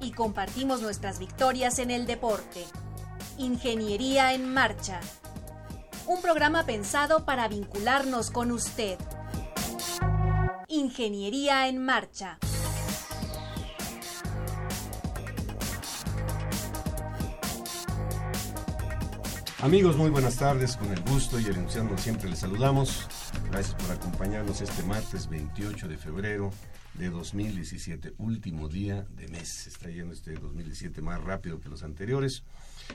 Y compartimos nuestras victorias en el deporte. Ingeniería en Marcha. Un programa pensado para vincularnos con usted. Ingeniería en Marcha. Amigos, muy buenas tardes. Con el gusto y el entusiasmo siempre les saludamos. Gracias por acompañarnos este martes 28 de febrero de 2017, último día de mes. Está yendo este 2017 más rápido que los anteriores.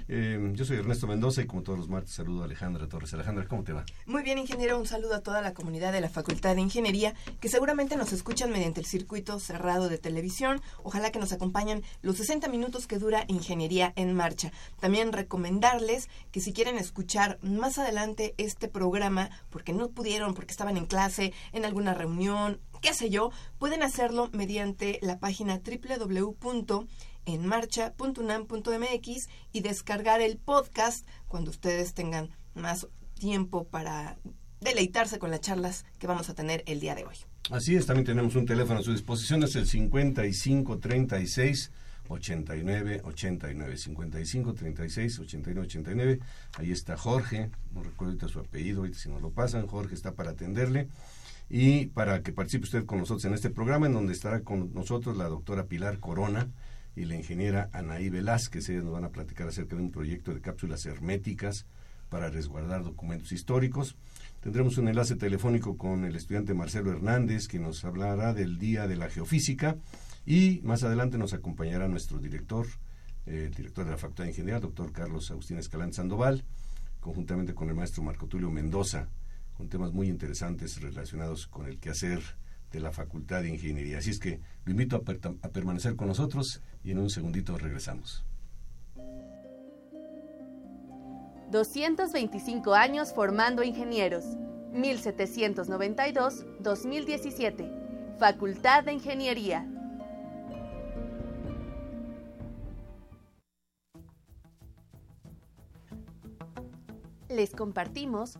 Eh, yo soy Ernesto Mendoza y como todos los martes saludo a Alejandra Torres. Alejandra, ¿cómo te va? Muy bien, ingeniero. Un saludo a toda la comunidad de la Facultad de Ingeniería que seguramente nos escuchan mediante el circuito cerrado de televisión. Ojalá que nos acompañen los 60 minutos que dura Ingeniería en Marcha. También recomendarles que si quieren escuchar más adelante este programa, porque no pudieron, porque estaban en clase, en alguna reunión, qué sé yo, pueden hacerlo mediante la página www en marcha.unam.mx y descargar el podcast cuando ustedes tengan más tiempo para deleitarse con las charlas que vamos a tener el día de hoy. Así es, también tenemos un teléfono a su disposición, es el 55 36 89 89 55 36 89 89 ahí está Jorge no recuerdo ahorita su apellido si nos lo pasan Jorge está para atenderle y para que participe usted con nosotros en este programa en donde estará con nosotros la doctora Pilar Corona y la ingeniera Anaí Velázquez. Ellos nos van a platicar acerca de un proyecto de cápsulas herméticas para resguardar documentos históricos. Tendremos un enlace telefónico con el estudiante Marcelo Hernández, que nos hablará del Día de la Geofísica. Y más adelante nos acompañará nuestro director, eh, el director de la Facultad de Ingeniería, doctor Carlos Agustín Escalán Sandoval, conjuntamente con el maestro Marco Tulio Mendoza, con temas muy interesantes relacionados con el quehacer de la Facultad de Ingeniería. Así es que lo invito a, a permanecer con nosotros y en un segundito regresamos. 225 años formando ingenieros. 1792-2017. Facultad de Ingeniería. Les compartimos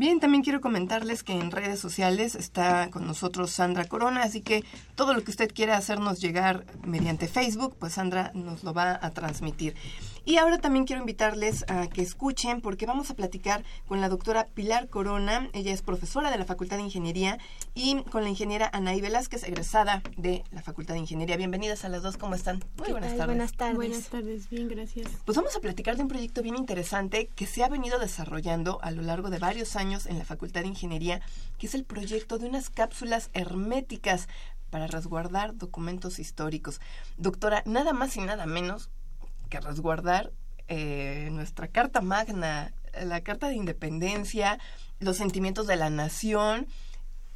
Bien, también quiero comentarles que en redes sociales está con nosotros Sandra Corona, así que todo lo que usted quiera hacernos llegar mediante Facebook, pues Sandra nos lo va a transmitir. Y ahora también quiero invitarles a que escuchen porque vamos a platicar con la doctora Pilar Corona. Ella es profesora de la Facultad de Ingeniería y con la ingeniera Anaí Velázquez, egresada de la Facultad de Ingeniería. Bienvenidas a las dos, ¿cómo están? Muy buenas tardes. Buenas tardes. Buenas tardes, bien, gracias. Pues vamos a platicar de un proyecto bien interesante que se ha venido desarrollando a lo largo de varios años en la Facultad de Ingeniería, que es el proyecto de unas cápsulas herméticas para resguardar documentos históricos. Doctora, nada más y nada menos que resguardar eh, nuestra Carta Magna la Carta de Independencia, los sentimientos de la nación,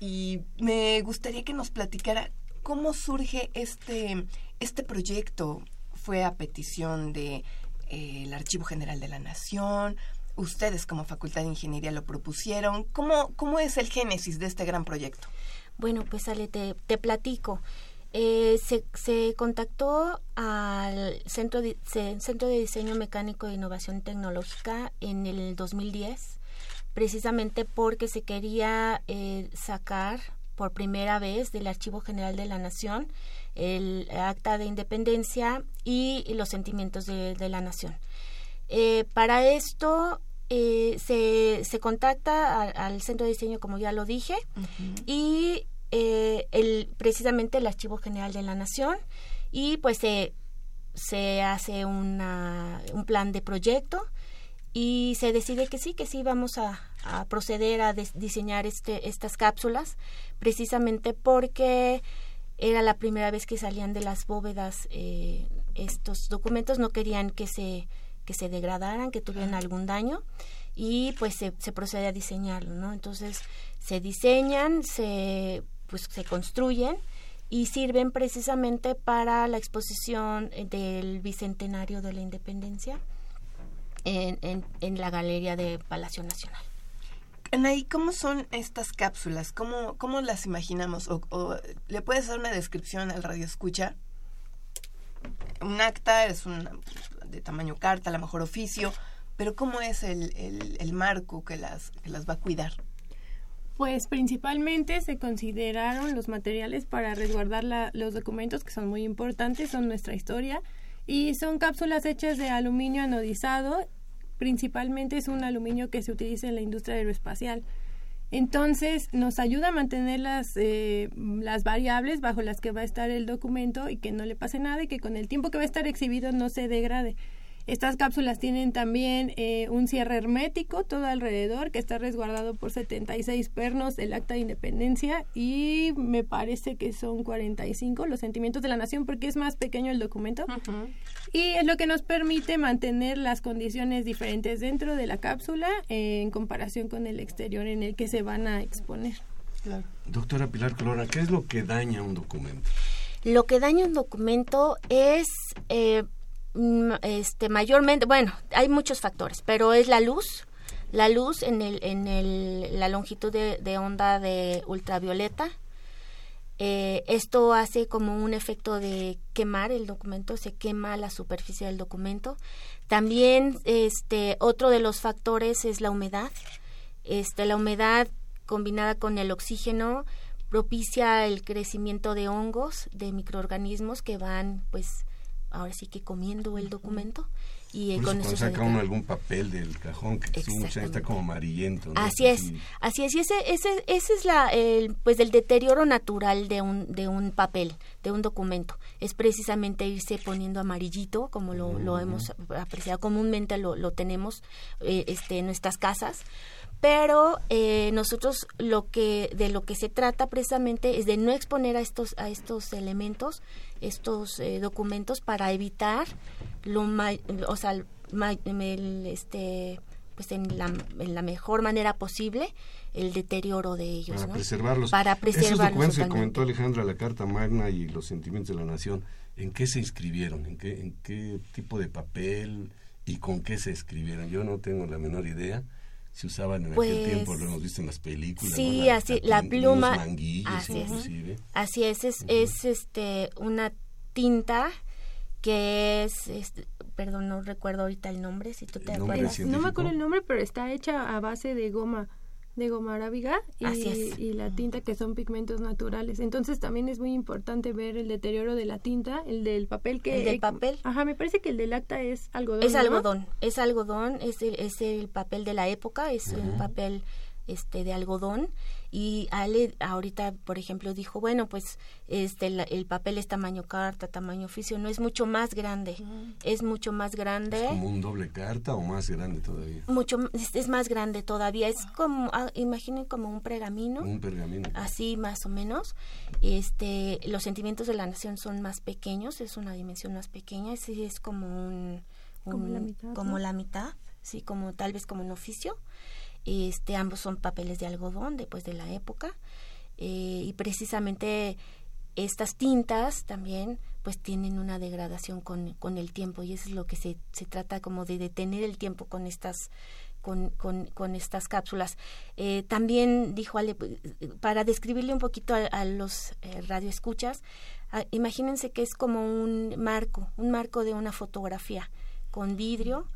y me gustaría que nos platicara cómo surge este, este proyecto. Fue a petición de eh, Archivo General de la Nación, ustedes como Facultad de Ingeniería lo propusieron. ¿Cómo, cómo es el génesis de este gran proyecto? Bueno, pues Ale, te, te platico. Eh, se, se, contactó al Centro de, Centro de Diseño Mecánico e Innovación Tecnológica en el 2010, precisamente porque se quería eh, sacar por primera vez del Archivo General de la Nación el acta de independencia y, los sentimientos de, la nación. Eh, para esto se, se, contacta al centro de diseño, como ya lo dije, y eh, el, precisamente el Archivo General de la Nación y pues se, se hace una, un plan de proyecto y se decide que sí, que sí vamos a, proceder a diseñar este, estas cápsulas precisamente porque era la primera vez que salían de las bóvedas eh, estos documentos, no querían que se, que se degradaran, que tuvieran algún daño y pues se, se procede a diseñarlo, ¿no? Entonces se diseñan, se pues se construyen y sirven precisamente para la exposición del bicentenario de la independencia en, en, la galería de Palacio Nacional. Anaí, ¿cómo son estas cápsulas? ¿Cómo, cómo las imaginamos? O, ¿Le puedes dar una descripción al radio escucha? Un acta es un, de tamaño carta, a lo mejor oficio, pero ¿cómo es el, el, el marco que las, que las va a cuidar? Pues principalmente se consideraron los materiales para resguardar los documentos que son muy importantes, son nuestra historia y son cápsulas hechas de aluminio anodizado, principalmente es un aluminio que se utiliza en la industria aeroespacial. Entonces nos ayuda a mantener las, eh, las variables bajo las que va a estar el documento y que no le pase nada y que con el tiempo que va a estar exhibido no se degrade. Estas cápsulas tienen también eh, un cierre hermético todo alrededor que está resguardado por 76 pernos del Acta de Independencia y me parece que son 45 los sentimientos de la nación porque es más pequeño el documento y es lo que nos permite mantener las condiciones diferentes dentro de la cápsula eh, en comparación con el exterior en el que se van a exponer. Doctora Pilar Colora, ¿qué es lo que daña un documento? Lo que daña un documento es eh, este mayormente bueno hay muchos factores pero es la luz la luz en el en el, la longitud de, onda de ultravioleta. Eh, esto hace como un efecto de quemar el documento se quema la superficie del documento. También este otro de los factores es la humedad. Este la humedad combinada con el oxígeno propicia el crecimiento de hongos de microorganismos que van pues ahora sí que comiendo el documento y con eso saca uno algún papel del cajón que está como amarillento así es así. es y ese ese ese es la el, pues el deterioro natural de un de un papel de un documento. Es precisamente irse poniendo amarillito como lo, lo hemos apreciado comúnmente lo, lo tenemos eh, este en nuestras casas pero eh, nosotros lo que de lo que se trata precisamente es de no exponer a estos a estos elementos estos eh, documentos para evitar lo o sea el, este pues en la, en la mejor manera posible el deterioro de ellos para preservarlos. Para preservarlos esos documentos que comentó Alejandra la carta magna y los sentimientos de la nación en qué se inscribieron en qué en qué tipo de papel y con qué se escribieron yo no tengo la menor idea se usaban en aquel pues, tiempo, lo hemos visto en las películas. Sí, así, la, pluma. Así es. Así es, es, este, una tinta que es, este, perdón, no recuerdo ahorita el nombre, si tú te acuerdas. No me acuerdo el nombre, pero está hecha a base de goma de goma arábiga y, y, la tinta que son pigmentos naturales. Entonces también es muy importante ver el deterioro de la tinta, el del papel que... El del papel. Ajá, me parece que el del acta es algodón. Es algodón, es algodón, es el, es el papel de la época, es un papel este de algodón y Ale ahorita por ejemplo dijo bueno pues este el, papel es tamaño carta tamaño oficio no es mucho más grande es mucho más grande ¿Es como un doble carta o más grande todavía. Mucho es, más grande todavía es como ah, imaginen como un pergamino. Un pergamino. Así más o menos. Este los sentimientos de la nación son más pequeños es una dimensión más pequeña es, es como un, como la mitad como la mitad sí, como tal vez como un oficio. Este, ambos son papeles de algodón, de, pues, de la época. Eh, y precisamente estas tintas también pues tienen una degradación con, con el tiempo y eso es lo que se, se trata como de detener el tiempo con estas con, con, estas cápsulas. Eh, también dijo Ale, para describirle un poquito a, los eh, radioescuchas, ah, imagínense que es como un marco, un marco de una fotografía con vidrio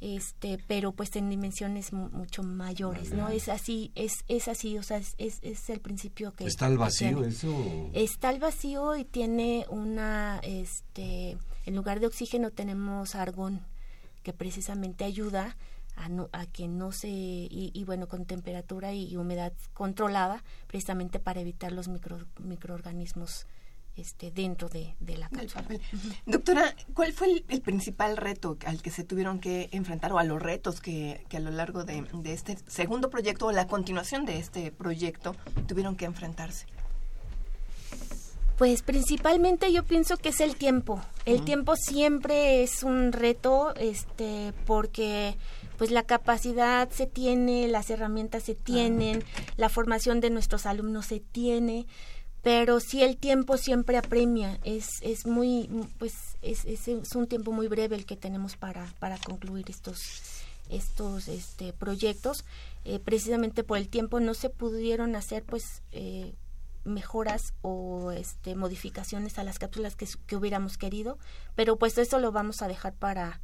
este pero pues en dimensiones mucho mayores no es así es es así o sea es, es, el principio que está al vacío eso está al vacío y tiene una este en lugar de oxígeno tenemos argón que precisamente ayuda a, no, a que no se y, bueno con temperatura y, humedad controlada precisamente para evitar los micro, microorganismos este, dentro de, la cápsula. Doctora, ¿cuál fue el, principal reto al que se tuvieron que enfrentar o a los retos que, a lo largo de, este segundo proyecto o la continuación de este proyecto tuvieron que enfrentarse? Pues principalmente yo pienso que es el tiempo. El tiempo siempre es un reto, este, porque pues la capacidad se tiene, las herramientas se tienen, la formación de nuestros alumnos se tiene pero sí el tiempo siempre apremia es es muy pues es, es, un tiempo muy breve el que tenemos para para concluir estos estos este proyectos. Eh, precisamente por el tiempo no se pudieron hacer pues eh, mejoras o este modificaciones a las cápsulas que, que hubiéramos querido pero pues eso lo vamos a dejar para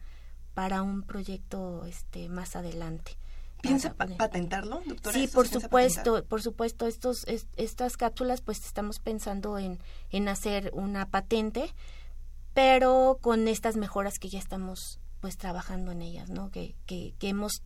para un proyecto este más adelante ¿Piensa patentarlo, doctora? Sí, por supuesto, por supuesto. Estos, estas cápsulas, pues estamos pensando en, en hacer una patente, pero con estas mejoras que ya estamos pues trabajando en ellas, ¿no? Que, que, que hemos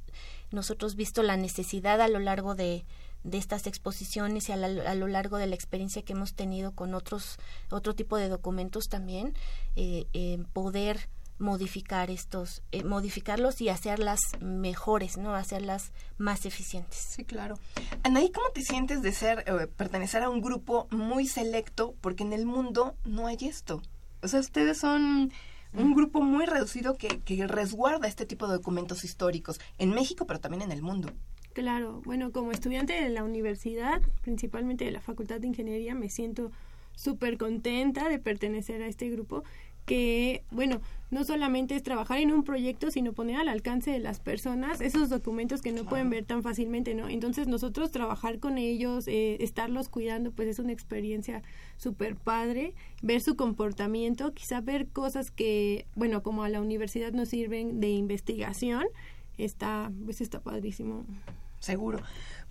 nosotros visto la necesidad a lo largo de, de estas exposiciones y a, a, lo largo de la experiencia que hemos tenido con otros otro tipo de documentos también eh, eh, poder modificar estos, eh, modificarlos y hacerlas mejores, ¿no? Hacerlas más eficientes. Sí, claro. Anaí, ¿cómo te sientes de ser, eh, pertenecer a un grupo muy selecto? Porque en el mundo no hay esto. O sea, ustedes son un grupo muy reducido que, que resguarda este tipo de documentos históricos en México, pero también en el mundo. Claro, bueno, como estudiante de la universidad, principalmente de la Facultad de Ingeniería, me siento súper contenta de pertenecer a este grupo que, bueno, no solamente es trabajar en un proyecto, sino poner al alcance de las personas esos documentos que no pueden ver tan fácilmente, ¿no? Entonces nosotros trabajar con ellos, eh, estarlos cuidando, pues es una experiencia súper padre, ver su comportamiento, quizá ver cosas que, bueno, como a la universidad nos sirven de investigación, está, pues está padrísimo. Seguro.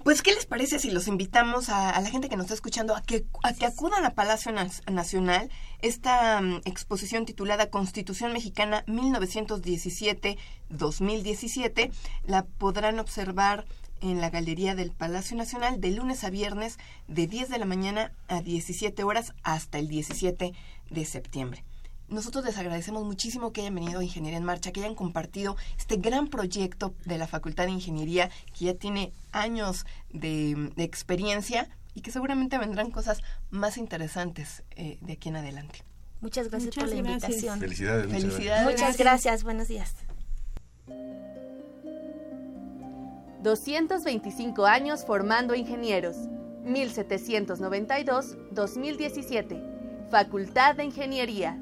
Pues, ¿qué les parece si los invitamos a, la gente que nos está escuchando a que, acudan a Palacio Nacional? Esta mm, exposición titulada Constitución Mexicana 1917-2017 la podrán observar en la Galería del Palacio Nacional de lunes a viernes de 10 de la mañana a 17 horas hasta el 17 de septiembre. Nosotros les agradecemos muchísimo que hayan venido a Ingeniería en Marcha, que hayan compartido este gran proyecto de la Facultad de Ingeniería, que ya tiene años de, experiencia y que seguramente vendrán cosas más interesantes eh, de aquí en adelante. Muchas gracias por la invitación. Felicidades. Felicidades. Muchas gracias. Buenos días. 225 años formando ingenieros. 1792-2017. Facultad de Ingeniería.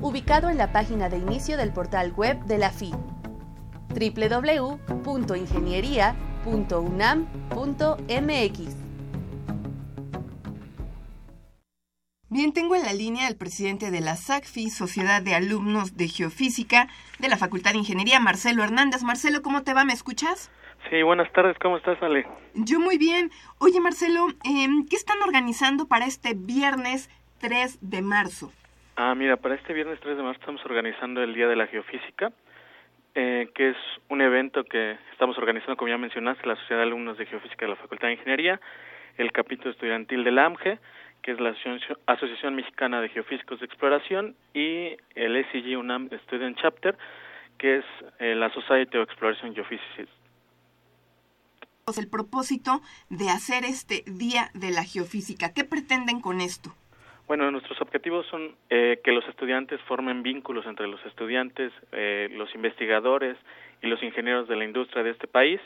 ubicado en la página de inicio del portal web de la FI www.ingeniería.unam.mx. Bien, tengo en la línea al presidente de la SACFI, Sociedad de Alumnos de Geofísica de la Facultad de Ingeniería, Marcelo Hernández. Marcelo, ¿cómo te va? ¿Me escuchas? Sí, buenas tardes, ¿cómo estás, Ale? Yo muy bien. Oye, Marcelo, em, ¿qué están organizando para este viernes 3 de marzo? Ah, mira, para este viernes 3 de marzo estamos organizando el Día de la Geofísica, eh, que es un evento que estamos organizando, como ya mencionaste, la Sociedad de Alumnos de Geofísica de la Facultad de Ingeniería, el capítulo estudiantil del AMGE, que es la Asociación Mexicana de Geofísicos de Exploración, y el SEG UNAM Student Chapter, que es eh, la Society of Exploration Geophysicists. El propósito de hacer este Día de la Geofísica, ¿qué pretenden con esto? Bueno, nuestros objetivos son eh, que los estudiantes formen vínculos entre los estudiantes, eh, los investigadores y los ingenieros de la industria de este país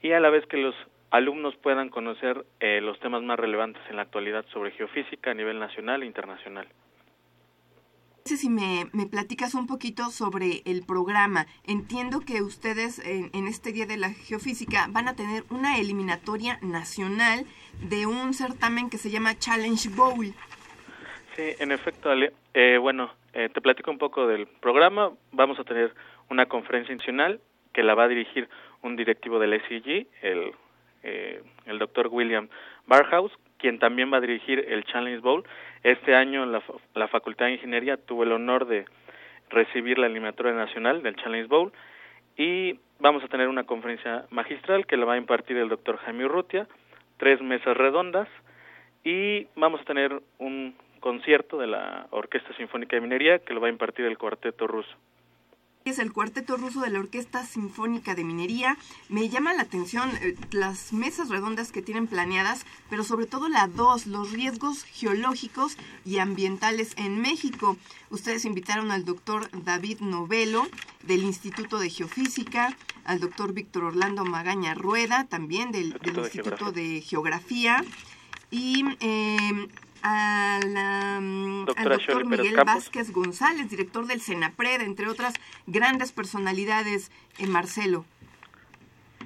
y a la vez que los alumnos puedan conocer eh, los temas más relevantes en la actualidad sobre geofísica a nivel nacional e internacional. Si me, me platicas un poquito sobre el programa, entiendo que ustedes en, en este Día de la Geofísica van a tener una eliminatoria nacional de un certamen que se llama Challenge Bowl. Sí, en efecto, Ale. Eh, bueno, eh, te platico un poco del programa. Vamos a tener una conferencia nacional que la va a dirigir un directivo del SEG, el, eh, el doctor William Barhouse, quien también va a dirigir el Challenge Bowl. Este año la, la Facultad de Ingeniería tuvo el honor de recibir la eliminatoria nacional del Challenge Bowl y vamos a tener una conferencia magistral que la va a impartir el doctor Jaime Urrutia, tres mesas redondas y vamos a tener un concierto de la Orquesta Sinfónica de Minería que lo va a impartir el Cuarteto Ruso. Es el Cuarteto Ruso de la Orquesta Sinfónica de Minería. Me llama la atención eh, las mesas redondas que tienen planeadas, pero sobre todo la dos, los riesgos geológicos y ambientales en México. Ustedes invitaron al doctor David Novelo del Instituto de Geofísica, al doctor Víctor Orlando Magaña Rueda, también del, del Instituto de Geografía, y eh, al, um, al doctor Miguel Vázquez González, director del CENAPRED, entre otras grandes personalidades en Marcelo.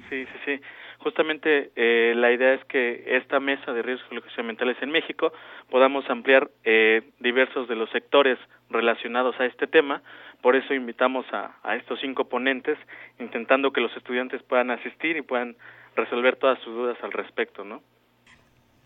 Sí, sí, sí. Justamente eh, la idea es que esta mesa de riesgos ambientales en México podamos ampliar eh, diversos de los sectores relacionados a este tema. Por eso invitamos a, a estos cinco ponentes, intentando que los estudiantes puedan asistir y puedan resolver todas sus dudas al respecto, ¿no?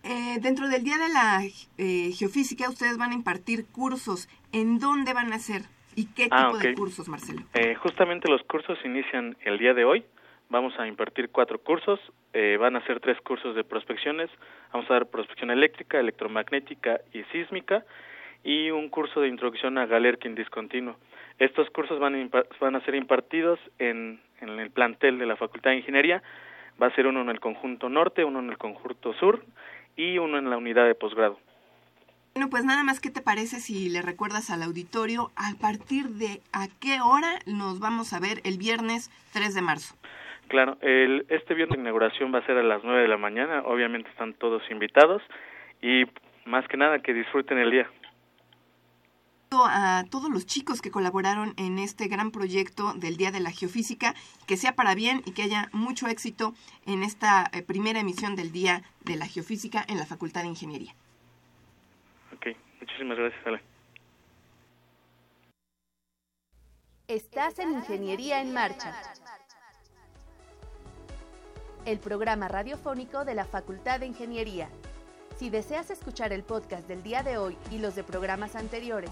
Eh, dentro del Día de la eh, Geofísica, ustedes van a impartir cursos. ¿En dónde van a ser? ¿Y qué Ah, tipo de cursos, Marcelo? Eh, justamente los cursos inician el día de hoy. Vamos a impartir cuatro cursos. Eh, van a ser tres cursos de prospecciones. Vamos a dar prospección eléctrica, electromagnética y sísmica. Y un curso de introducción a Galerkin discontinuo. Estos cursos van a, van a ser impartidos en, en el plantel de la Facultad de Ingeniería. Va a ser uno en el conjunto norte, uno en el conjunto sur y uno en la unidad de posgrado. Bueno, pues nada más, ¿qué te parece si le recuerdas al auditorio a partir de a qué hora nos vamos a ver el viernes 3 de marzo? Claro, el, este viernes la inauguración va a ser a las 9 de la mañana. Obviamente están todos invitados y más que nada que disfruten el día. A todos los chicos que colaboraron en este gran proyecto del Día de la Geofísica, que sea para bien y que haya mucho éxito en esta eh, primera emisión del Día de la Geofísica en la Facultad de Ingeniería. Ok, muchísimas gracias, Ale. Estás en Ingeniería en Marcha. El programa radiofónico de la Facultad de Ingeniería. Si deseas escuchar el podcast del día de hoy y los de programas anteriores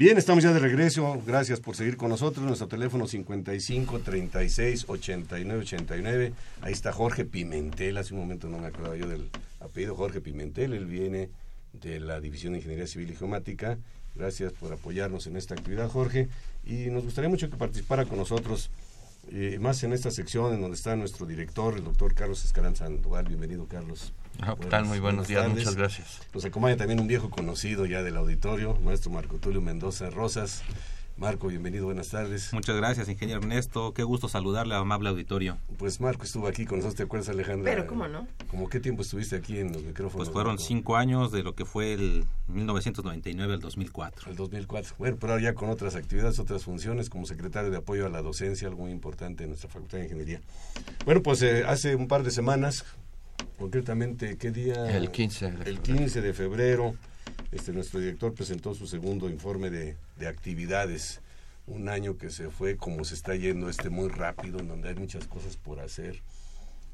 Bien, estamos ya de regreso. Gracias por seguir con nosotros. Nuestro teléfono 55 36 89 89. Ahí está Jorge Pimentel. Hace un momento no me acordaba yo del apellido Jorge Pimentel. Él viene de la División de Ingeniería Civil y Geomática. Gracias por apoyarnos en esta actividad, Jorge. Y nos gustaría mucho que participara con nosotros, eh, más en esta sección en donde está nuestro director, el doctor Carlos Escaranza Sandoval. Bienvenido, Carlos. Ah, ¿qué tal? Muy buenos días, tardes. muchas gracias. Nos acompaña también un viejo conocido ya del auditorio, maestro Marco Tulio Mendoza Rosas, Marco, bienvenido, buenas tardes. Muchas gracias, ingeniero Ernesto. Qué gusto saludarle, amable auditorio. Pues Marco estuvo aquí con nosotros, ¿te acuerdas, Alejandra? Pero, ¿cómo no? ¿Cómo qué tiempo estuviste aquí en los micrófonos? Pues fueron cinco años de lo que fue el 1999 al 2004. El 2004. Bueno, pero ahora ya con otras actividades, otras funciones, como secretario de apoyo a la docencia, algo muy importante en nuestra Facultad de Ingeniería. Bueno, pues eh, hace un par de semanas, concretamente, ¿qué día? El 15 de El 15 de febrero este, nuestro director presentó su segundo informe de, de actividades. Un año que se fue como se está yendo este muy rápido, en donde hay muchas cosas por hacer.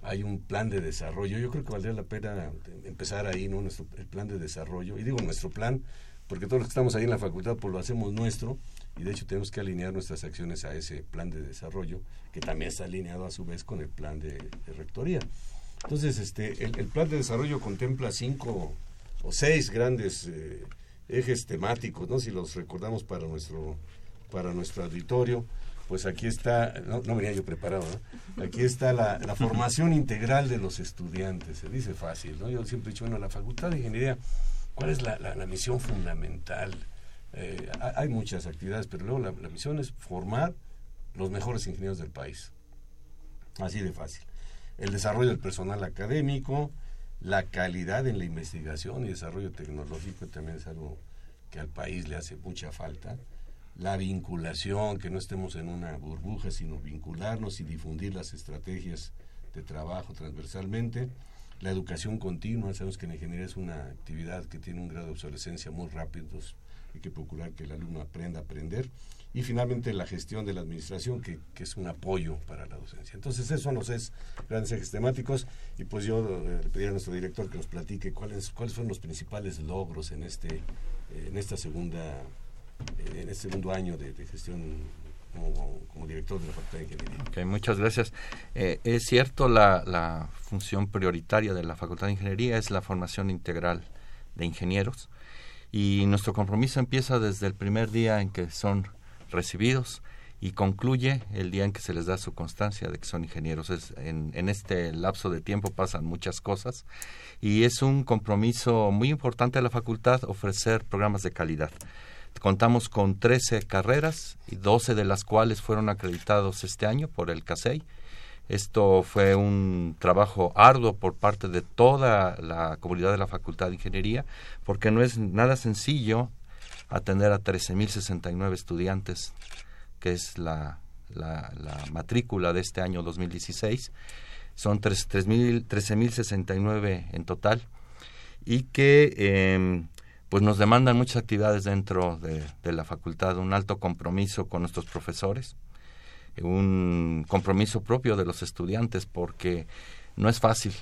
Hay un plan de desarrollo. Yo creo que valdría la pena empezar ahí, ¿no? Nuestro, el plan de desarrollo. Y digo nuestro plan, porque todos los que estamos ahí en la facultad, pues lo hacemos nuestro. Y de hecho tenemos que alinear nuestras acciones a ese plan de desarrollo, que también está alineado a su vez con el plan de, rectoría. Entonces, este, el, plan de desarrollo contempla cinco o seis grandes eh, ejes temáticos, ¿no? Si los recordamos para nuestro para nuestro auditorio, pues aquí está, no, venía yo preparado, aquí está la, formación integral de los estudiantes, se dice fácil, ¿no? Yo siempre he dicho, bueno, la Facultad de Ingeniería, ¿cuál es la, misión fundamental? Eh, hay muchas actividades, pero luego la misión es formar los mejores ingenieros del país. Así de fácil. El desarrollo del personal académico, la calidad en la investigación y desarrollo tecnológico también es algo que al país le hace mucha falta. La vinculación, que no estemos en una burbuja, sino vincularnos y difundir las estrategias de trabajo transversalmente. La educación continua, sabemos que la ingeniería es una actividad que tiene un grado de obsolescencia muy rápido, hay que procurar que el alumno aprenda a aprender y finalmente la gestión de la administración, que, que, es un apoyo para la docencia. Entonces, esos son los seis grandes ejes temáticos y pues yo eh, le pediría a nuestro director que nos platique cuáles, cuáles fueron los principales logros en, este, eh, en esta segunda, eh, en este segundo año de, gestión como, director de la Facultad de Ingeniería. Muchas gracias. es cierto, la, la función prioritaria de la Facultad de Ingeniería es la formación integral de ingenieros y nuestro compromiso empieza desde el primer día en que son recibidos y concluye el día en que se les da su constancia de que son ingenieros. Es, en, en, este lapso de tiempo pasan muchas cosas y es un compromiso muy importante de la facultad ofrecer programas de calidad. Contamos con 13 carreras y 12 de las cuales fueron acreditados este año por el CASEI. Esto fue un trabajo arduo por parte de toda la comunidad de la Facultad de Ingeniería, porque no es nada sencillo atender a 13.069 estudiantes, que es la, la, matrícula de este año 2016. Son 13.069 en total y que em, pues nos demandan muchas actividades dentro de, de, la facultad, un alto compromiso con nuestros profesores, un compromiso propio de los estudiantes porque no es fácil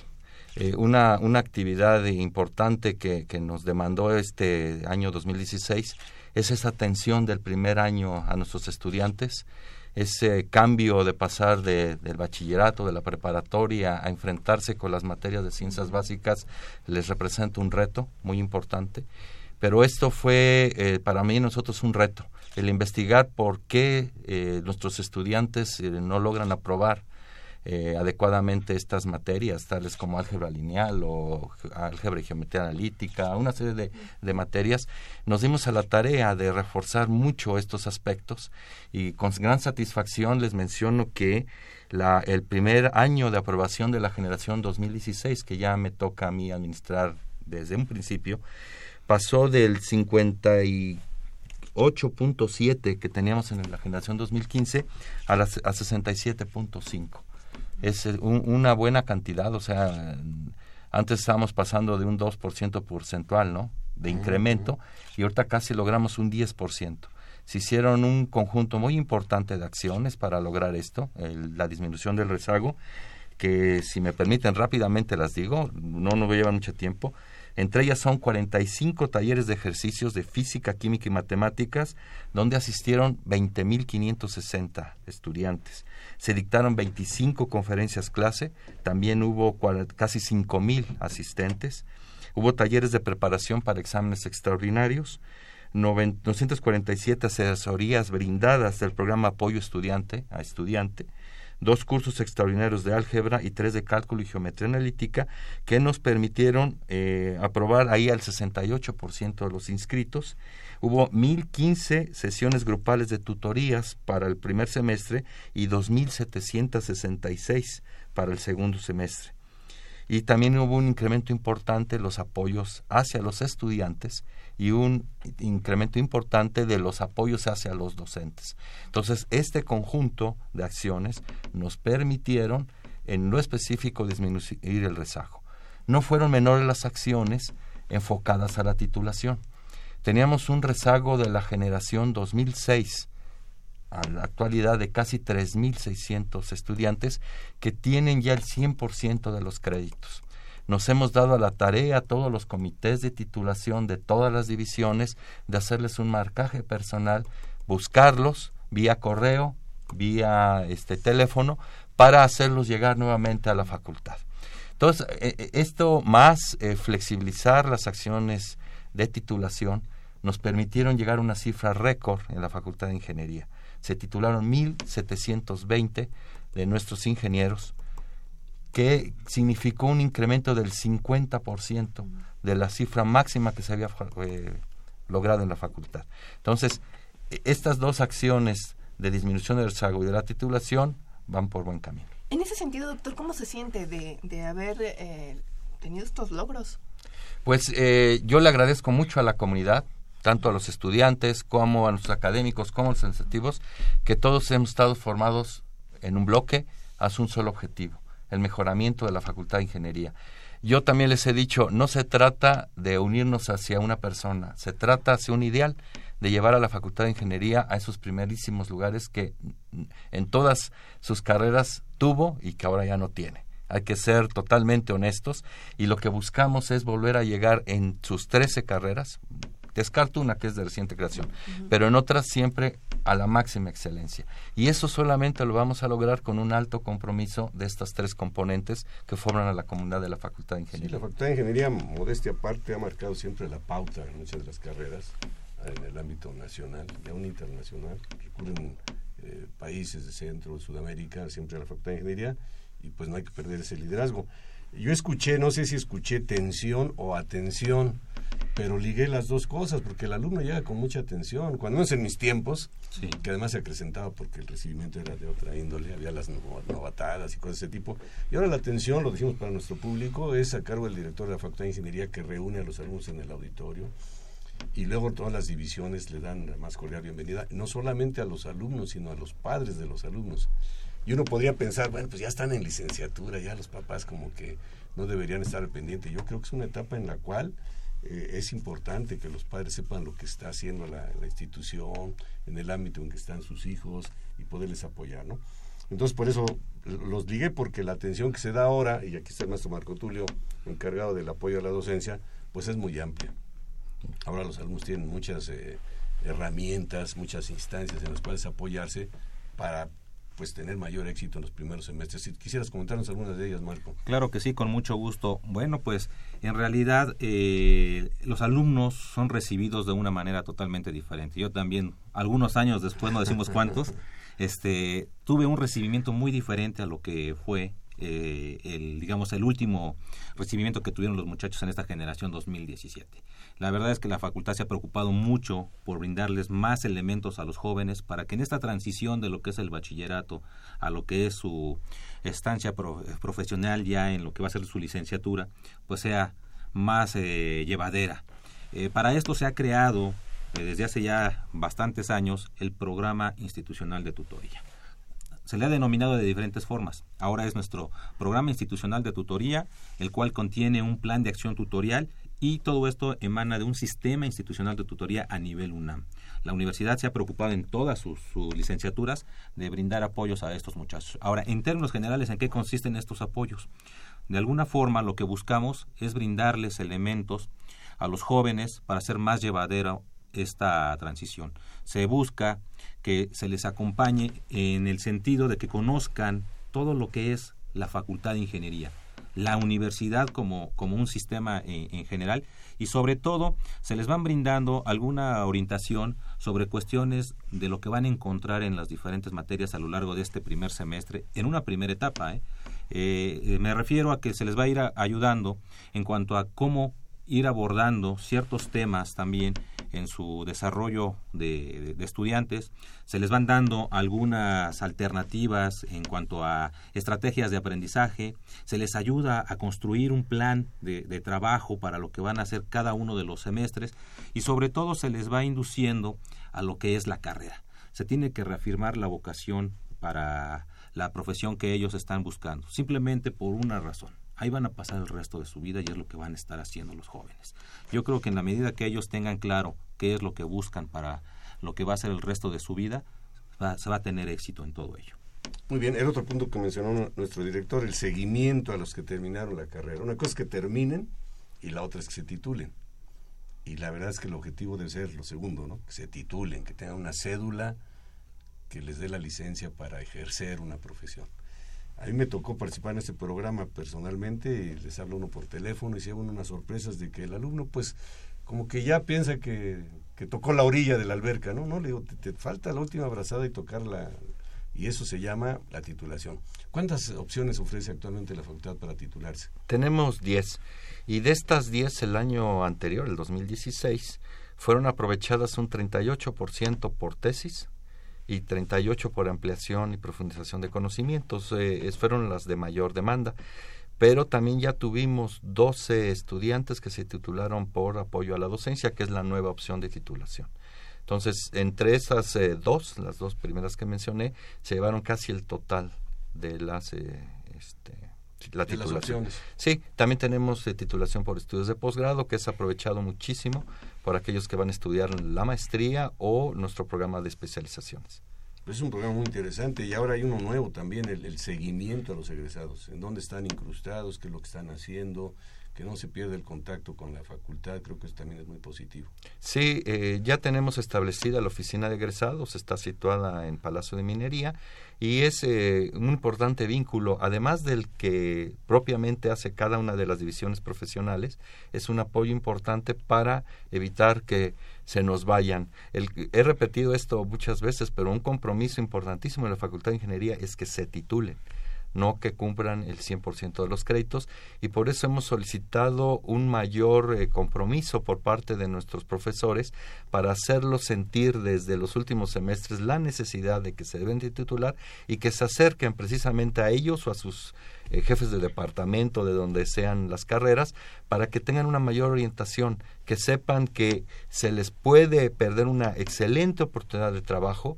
eh, una, una actividad importante que, que nos demandó este año 2016 es esa atención del primer año a nuestros estudiantes, ese cambio de pasar de, del bachillerato, de la preparatoria, a enfrentarse con las materias de ciencias básicas, les representa un reto muy importante. Pero esto fue eh, para mí nosotros un reto, el investigar por qué eh, nuestros estudiantes no logran aprobar eh, adecuadamente estas materias, tales como álgebra lineal o álgebra y geometría analítica, una serie de, materias, nos dimos a la tarea de reforzar mucho estos aspectos y con gran satisfacción les menciono que la, el primer año de aprobación de la generación 2016, que ya me toca a mí administrar desde un principio, pasó del 58.7 que teníamos en la generación 2015 a, a 67.5 es eh, una buena cantidad, o sea, antes estábamos pasando de un 2% porcentual, ¿no? De incremento, y ahorita casi logramos un 10%. Se hicieron un conjunto muy importante de acciones para lograr esto, la disminución del rezago, que si me permiten rápidamente las digo, no nos lleva mucho tiempo. Entre ellas son 45 talleres de ejercicios de física, química y matemáticas, donde asistieron 20.560 estudiantes. Se dictaron 25 conferencias clase, también hubo casi 5.000 asistentes. Hubo talleres de preparación para exámenes extraordinarios, 947 asesorías brindadas del programa Apoyo Estudiante a Estudiante, dos cursos extraordinarios de álgebra y tres de cálculo y geometría analítica que nos permitieron eh, aprobar ahí al 68% de los inscritos. Hubo 1.015 sesiones grupales de tutorías para el primer semestre y 2.766 para el segundo semestre. Y también hubo un incremento importante en los apoyos hacia los estudiantes y un incremento importante de los apoyos hacia los docentes. Entonces, este conjunto de acciones nos permitieron, en lo específico, disminuir el rezago. No fueron menores las acciones enfocadas a la titulación. Teníamos un rezago de la generación 2006 a la actualidad de casi 3.600 estudiantes que tienen ya el 100% de los créditos nos hemos dado a la tarea a todos los comités de titulación de todas las divisiones de hacerles un marcaje personal, buscarlos vía correo, vía este teléfono, para hacerlos llegar nuevamente a la facultad. Entonces, eh, eh, esto más eh, flexibilizar las acciones de titulación nos permitieron llegar a una cifra récord en la Facultad de Ingeniería. Se titularon 1.720 de nuestros ingenieros, que significó un incremento del 50% de la cifra máxima que se había eh, logrado en la facultad. Entonces, e, estas dos acciones de disminución del rezago y de la titulación van por buen camino. En ese sentido, doctor, ¿cómo se siente de, haber eh, tenido estos logros? Pues eh, yo le agradezco mucho a la comunidad, tanto a los estudiantes como a los académicos, como a los sensitivos, que todos hemos estado formados en un bloque hacia un solo objetivo el mejoramiento de la Facultad de Ingeniería. Yo también les he dicho, no se trata de unirnos hacia una persona, se trata hacia un ideal de llevar a la Facultad de Ingeniería a esos primerísimos lugares que en todas sus carreras tuvo y que ahora ya no tiene. Hay que ser totalmente honestos y lo que buscamos es volver a llegar en sus 13 carreras, Descarto una que es de reciente creación, pero en otras siempre a la máxima excelencia. Y eso solamente lo vamos a lograr con un alto compromiso de estas tres componentes que forman a la comunidad de la Facultad de Ingeniería. la Facultad de Ingeniería, modestia aparte, ha marcado siempre la pauta en muchas de las carreras en el ámbito nacional y aún internacional. Recurren eh, países de Centro, Sudamérica, siempre a la Facultad de Ingeniería y pues no hay que perder ese liderazgo. Yo escuché, no sé si escuché tensión o atención pero ligué las dos cosas porque el alumno llega con mucha atención. Cuando es en mis tiempos, que además se acrecentaba porque el recibimiento era de otra índole, había las novatadas y cosas de ese tipo. Y ahora la atención, lo decimos para nuestro público, es a cargo del director de la Facultad de Ingeniería que reúne a los alumnos en el auditorio y luego todas las divisiones le dan la más cordial bienvenida, no solamente a los alumnos, sino a los padres de los alumnos. Y uno podría pensar, bueno, pues ya están en licenciatura, ya los papás como que no deberían estar pendientes. Yo creo que es una etapa en la cual eh, es importante que los padres sepan lo que está haciendo la, institución, en el ámbito en que están sus hijos y poderles apoyar, ¿no? Entonces, por eso los ligué, porque la atención que se da ahora, y aquí está el maestro Marco Tulio, encargado del apoyo a la docencia, pues es muy amplia. Ahora los alumnos tienen muchas eh, herramientas, muchas instancias en las cuales apoyarse para pues tener mayor éxito en los primeros semestres. Si quisieras comentarnos algunas de ellas, Marco. Claro que sí, con mucho gusto. Bueno, pues en realidad eh, los alumnos son recibidos de una manera totalmente diferente. Yo también, algunos años después, no decimos cuántos, este, tuve un recibimiento muy diferente a lo que fue eh, el, digamos, el último recibimiento que tuvieron los muchachos en esta generación 2017. La verdad es que la facultad se ha preocupado mucho por brindarles más elementos a los jóvenes para que en esta transición de lo que es el bachillerato a lo que es su estancia profesional ya en lo que va a ser su licenciatura, pues sea más eh, llevadera. Eh, para esto se ha creado eh, desde hace ya bastantes años el programa institucional de tutoría. Se le ha denominado de diferentes formas. Ahora es nuestro programa institucional de tutoría, el cual contiene un plan de acción tutorial y todo esto emana de un sistema institucional de tutoría a nivel UNAM. La universidad se ha preocupado en todas sus, licenciaturas de brindar apoyos a estos muchachos. Ahora, en términos generales, ¿en qué consisten estos apoyos? De alguna forma, lo que buscamos es brindarles elementos a los jóvenes para hacer más llevadera esta transición. Se busca que se les acompañe en el sentido de que conozcan todo lo que es la Facultad de Ingeniería, la universidad como, como un sistema en, general y sobre todo se les van brindando alguna orientación sobre cuestiones de lo que van a encontrar en las diferentes materias a lo largo de este primer semestre en una primera etapa. ¿eh? Eh, me refiero a que se les va a ir ayudando en cuanto a cómo ir abordando ciertos temas también en su desarrollo de, estudiantes, se les van dando algunas alternativas en cuanto a estrategias de aprendizaje, se les ayuda a construir un plan de, trabajo para lo que van a hacer cada uno de los semestres y sobre todo se les va induciendo a lo que es la carrera. Se tiene que reafirmar la vocación para la profesión que ellos están buscando, simplemente por una razón ahí van a pasar el resto de su vida y es lo que van a estar haciendo los jóvenes. Yo creo que en la medida que ellos tengan claro qué es lo que buscan para lo que va a ser el resto de su vida, se va a tener éxito en todo ello. Muy bien, el otro punto que mencionó nuestro director, el seguimiento a los que terminaron la carrera. Una cosa es que terminen y la otra es que se titulen. Y la verdad es que el objetivo debe ser lo segundo, ¿no? Que se titulen, que tengan una cédula que les dé la licencia para ejercer una profesión. A mí me tocó participar en este programa personalmente y les hablo uno por teléfono y se llevan unas sorpresas de que el alumno pues como que ya piensa que, tocó la orilla de la alberca, ¿no? No, le digo, te, falta la última abrazada y tocarla y eso se llama la titulación. ¿Cuántas opciones ofrece actualmente la facultad para titularse? Tenemos 10 y de estas 10 el año anterior, el 2016, fueron aprovechadas un 38% por tesis, y 38 por ampliación y profundización de conocimientos. Eh, fueron las de mayor demanda. Pero también ya tuvimos 12 estudiantes que se titularon por apoyo a la docencia, que es la nueva opción de titulación. Entonces, entre esas eh, dos, las dos primeras que mencioné, se llevaron casi el total de las eh, este, la titulación. Sí, también tenemos titulación por estudios de posgrado, que es aprovechado muchísimo por aquellos que van a estudiar la maestría o nuestro programa de especializaciones. Es un programa muy interesante y ahora hay uno nuevo también, el, el seguimiento a los egresados, en dónde están incrustados, qué es lo que están haciendo, que no se pierda el contacto con la facultad, creo que eso también es muy positivo. Sí, eh, ya tenemos establecida la oficina de egresados, está situada en Palacio de Minería y es eh, un importante vínculo, además del que propiamente hace cada una de las divisiones profesionales, es un apoyo importante para evitar que se nos vayan. El, he repetido esto muchas veces, pero un compromiso importantísimo en la Facultad de Ingeniería es que se titulen no que cumplan el 100% de los créditos y por eso hemos solicitado un mayor eh, compromiso por parte de nuestros profesores para hacerlos sentir desde los últimos semestres la necesidad de que se deben de titular y que se acerquen precisamente a ellos o a sus eh, jefes de departamento de donde sean las carreras para que tengan una mayor orientación, que sepan que se les puede perder una excelente oportunidad de trabajo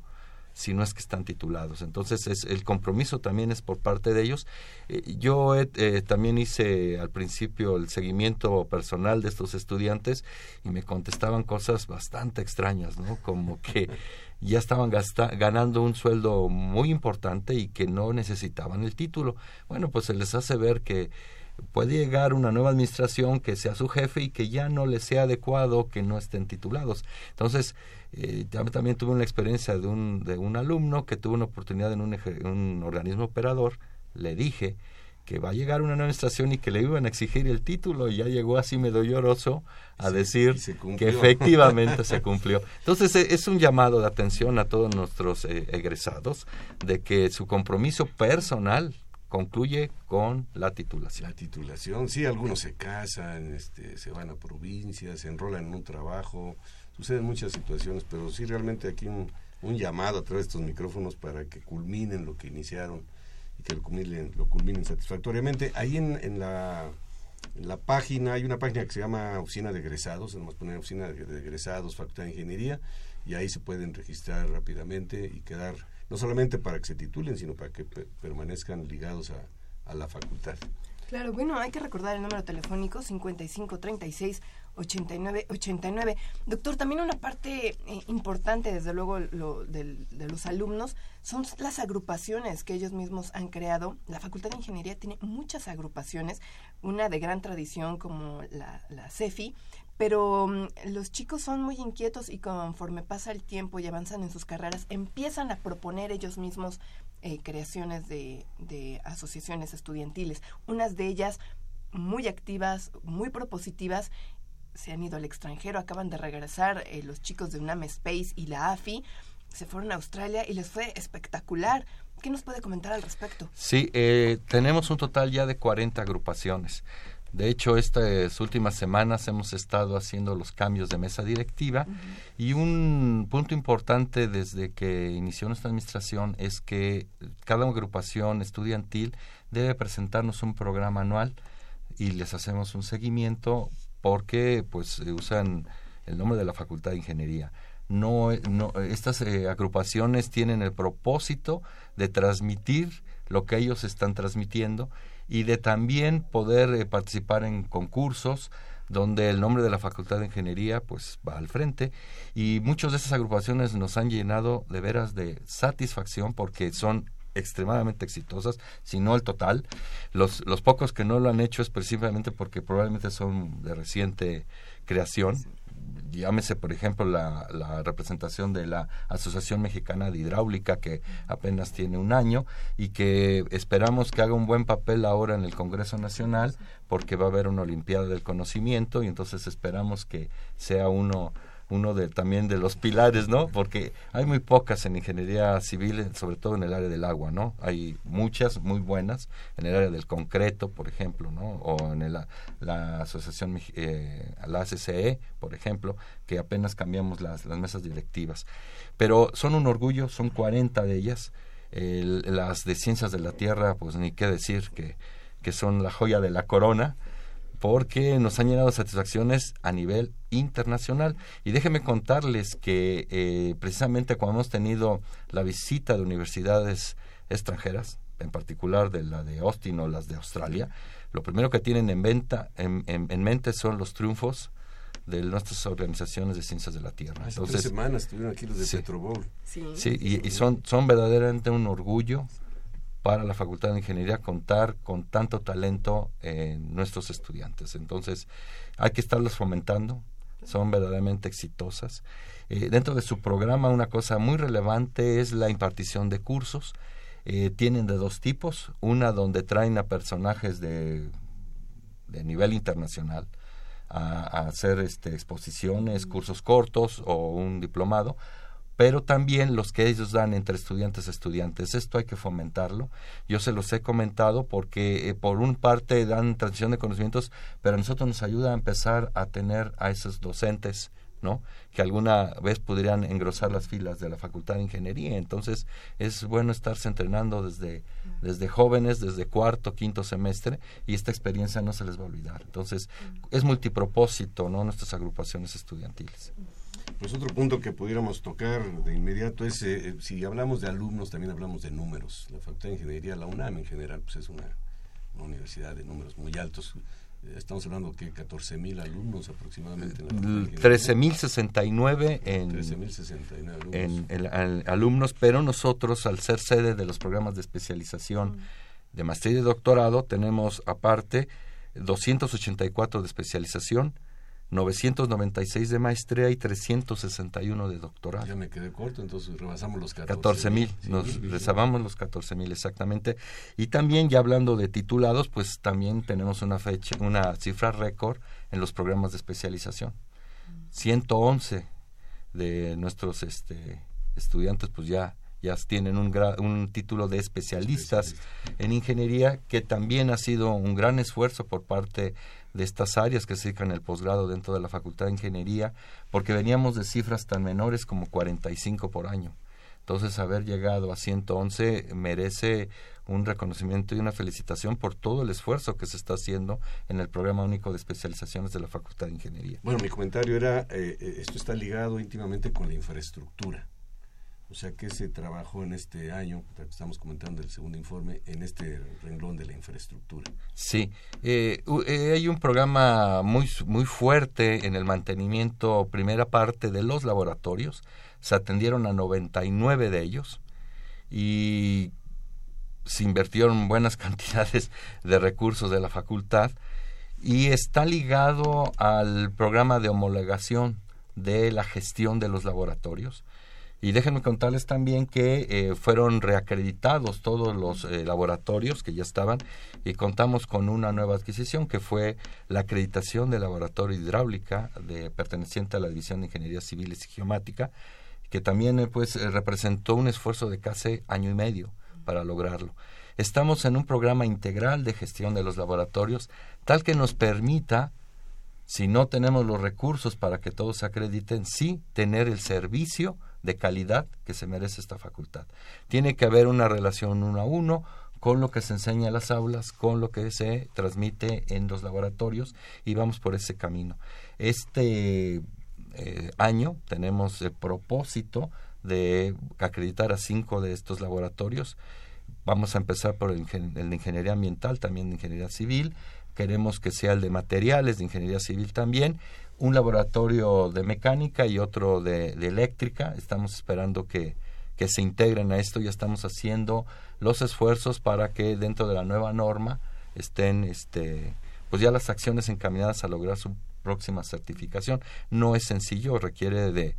si no es que están titulados. Entonces, es, el compromiso también es por parte de ellos. Eh, yo eh, también hice al principio el seguimiento personal de estos estudiantes y me contestaban cosas bastante extrañas, ¿no? Como que ya estaban ganando un sueldo muy importante y que no necesitaban el título. Bueno, pues se les hace ver que puede llegar una nueva administración que sea su jefe y que ya no les sea adecuado que no estén titulados. Entonces, eh, también tuve una experiencia de un, de un alumno que tuvo una oportunidad en un, un organismo operador, le dije que va a llegar una nueva administración y que le iban a exigir el título y ya llegó así medio lloroso a decir que efectivamente se cumplió. Entonces e, es un llamado de atención a todos nuestros eh, egresados de que su compromiso personal concluye con la titulación. La titulación, sí, algunos se casan, este, se van a provincias, se enrolan en un trabajo, suceden muchas situaciones, pero sí realmente aquí un, llamado a través de estos micrófonos para que culminen lo que iniciaron y que lo culminen, lo culminen satisfactoriamente. Ahí en, la, página, hay una página que se llama Oficina de Egresados, además poner Oficina de Egresados, Facultad de Ingeniería, y ahí se pueden registrar rápidamente y quedar no solamente para que se titulen, sino para que permanezcan ligados a, a la facultad. Claro, bueno, hay que recordar el número telefónico 5536 8989. Doctor, también una parte eh, importante, desde luego, lo, de los alumnos son las agrupaciones que ellos mismos han creado. La Facultad de Ingeniería tiene muchas agrupaciones, una de gran tradición como la, la CEFI, pero mm, los chicos son muy inquietos y conforme pasa el tiempo y avanzan en sus carreras, empiezan a proponer ellos mismos eh, creaciones de, de asociaciones estudiantiles, unas de ellas muy activas, muy propositivas se han ido al extranjero, acaban de regresar eh, los chicos de UNAM Space y la AFI, se fueron a Australia y les fue espectacular. ¿Qué nos puede comentar al respecto? Sí, eh, tenemos un total ya de 40 agrupaciones. De hecho, estas últimas semanas hemos estado haciendo los cambios de mesa directiva y un punto importante desde que inició nuestra administración es que cada agrupación estudiantil debe presentarnos un programa anual y les hacemos un seguimiento porque pues usan el nombre de la Facultad de Ingeniería. No, no estas eh, agrupaciones tienen el propósito de transmitir lo que ellos están transmitiendo y de también poder eh, participar en concursos donde el nombre de la Facultad de Ingeniería pues va al frente y muchas de esas agrupaciones nos han llenado de veras de satisfacción porque son extremadamente exitosas, si no el total. Los, los pocos que no lo han hecho es precisamente porque probablemente son de reciente creación. Llámese, por ejemplo, la, la, representación de la Asociación Mexicana de Hidráulica, que apenas tiene un año y que esperamos que haga un buen papel ahora en el Congreso Nacional, porque va a haber una Olimpiada del Conocimiento y entonces esperamos que sea uno uno de también de los pilares, ¿no? Porque hay muy pocas en ingeniería civil, sobre todo en el área del agua, ¿no? Hay muchas muy buenas en el área del concreto, por ejemplo, ¿no? O en la asociación, eh, la ACCE, por ejemplo, que apenas cambiamos las, las mesas directivas. Pero son un orgullo, son 40 de ellas. las de ciencias de la tierra, pues ni qué decir que, que son la joya de la corona porque nos han llenado satisfacciones a nivel internacional. Y déjenme contarles que eh, precisamente cuando hemos tenido la visita de universidades extranjeras, en particular de la de Austin o las de Australia, lo primero que tienen en, venta, en, en, mente son los triunfos de nuestras organizaciones de ciencias de la Tierra. Hace Entonces, tres semanas estuvieron aquí los de. Sí, sí y, y, son, son verdaderamente un orgullo para la Facultad de Ingeniería contar con tanto talento en nuestros estudiantes. Entonces, hay que estarlos fomentando, son verdaderamente exitosas. Eh, dentro de su programa, una cosa muy relevante es la impartición de cursos. Eh, tienen de dos tipos, una donde traen a personajes de, de nivel internacional a, a hacer este, exposiciones, cursos cortos o un diplomado, pero también los que ellos dan entre estudiantes a estudiantes. Esto hay que fomentarlo. Yo se los he comentado porque eh, por un parte dan transición de conocimientos, pero a nosotros nos ayuda a empezar a tener a esos docentes ¿no? que alguna vez podrían engrosar las filas de la Facultad de Ingeniería. Entonces, es bueno estarse entrenando desde, desde jóvenes, desde cuarto, quinto semestre, y esta experiencia no se les va a olvidar. Entonces, es multipropósito, ¿no? Nuestras agrupaciones estudiantiles. Pues otro punto que pudiéramos tocar de inmediato es, eh, si hablamos de alumnos, también hablamos de números. La Facultad de Ingeniería, la UNAM en general, pues es una, universidad de números muy altos. Eh, estamos hablando que 14 mil alumnos aproximadamente. 13.069 en, 13.069 alumnos. en el, alumnos, pero nosotros al ser sede de los programas de especialización de maestría y de doctorado tenemos aparte 284 de especialización, 996 de maestría y 361 de doctorado. Ya me quedé corto, entonces rebasamos los 14 mil. Nos rezamos los 14 mil exactamente. Y también ya hablando de titulados, pues también tenemos una fecha, una cifra récord en los programas de especialización. 111 de nuestros este, estudiantes, pues ya ya tienen un, un título de especialistas en ingeniería, que también ha sido un gran esfuerzo por parte de estas áreas que se dedican el posgrado dentro de la Facultad de Ingeniería, porque veníamos de cifras tan menores como 45 por año. Entonces, haber llegado a 111 merece un reconocimiento y una felicitación por todo el esfuerzo que se está haciendo en el programa único de especializaciones de la Facultad de Ingeniería. Bueno, mi comentario era, eh, eh, esto está ligado íntimamente con la infraestructura. O sea que se trabajó en este año, estamos comentando el segundo informe, en este renglón de la infraestructura. Sí, eh, eh, hay un programa muy, muy fuerte en el mantenimiento, primera parte de los laboratorios. Se atendieron a 99 de ellos y se invirtieron buenas cantidades de recursos de la facultad y está ligado al programa de homologación de la gestión de los laboratorios Y déjenme contarles también que eh, fueron reacreditados todos los eh, laboratorios que ya estaban y contamos con una nueva adquisición que fue la acreditación del laboratorio hidráulica de, perteneciente a la División de Ingeniería Civil y Geomática, que también eh, pues representó un esfuerzo de casi año y medio para lograrlo. Estamos en un programa integral de gestión de los laboratorios, tal que nos permita si no tenemos los recursos para que todos se acrediten, sí tener el servicio de calidad que se merece esta facultad. Tiene que haber una relación uno a uno con lo que se enseña en las aulas, con lo que se transmite en los laboratorios y vamos por ese camino. Este eh, año tenemos el propósito de acreditar a cinco de estos laboratorios. Vamos a empezar por el, el de ingeniería ambiental, también de ingeniería civil. Queremos que sea el de materiales, de ingeniería civil también un laboratorio de mecánica y otro de, eléctrica. Estamos esperando que, que, se integren a esto. Ya estamos haciendo los esfuerzos para que dentro de la nueva norma estén, este, pues ya las acciones encaminadas a lograr su próxima certificación. No es sencillo, requiere de,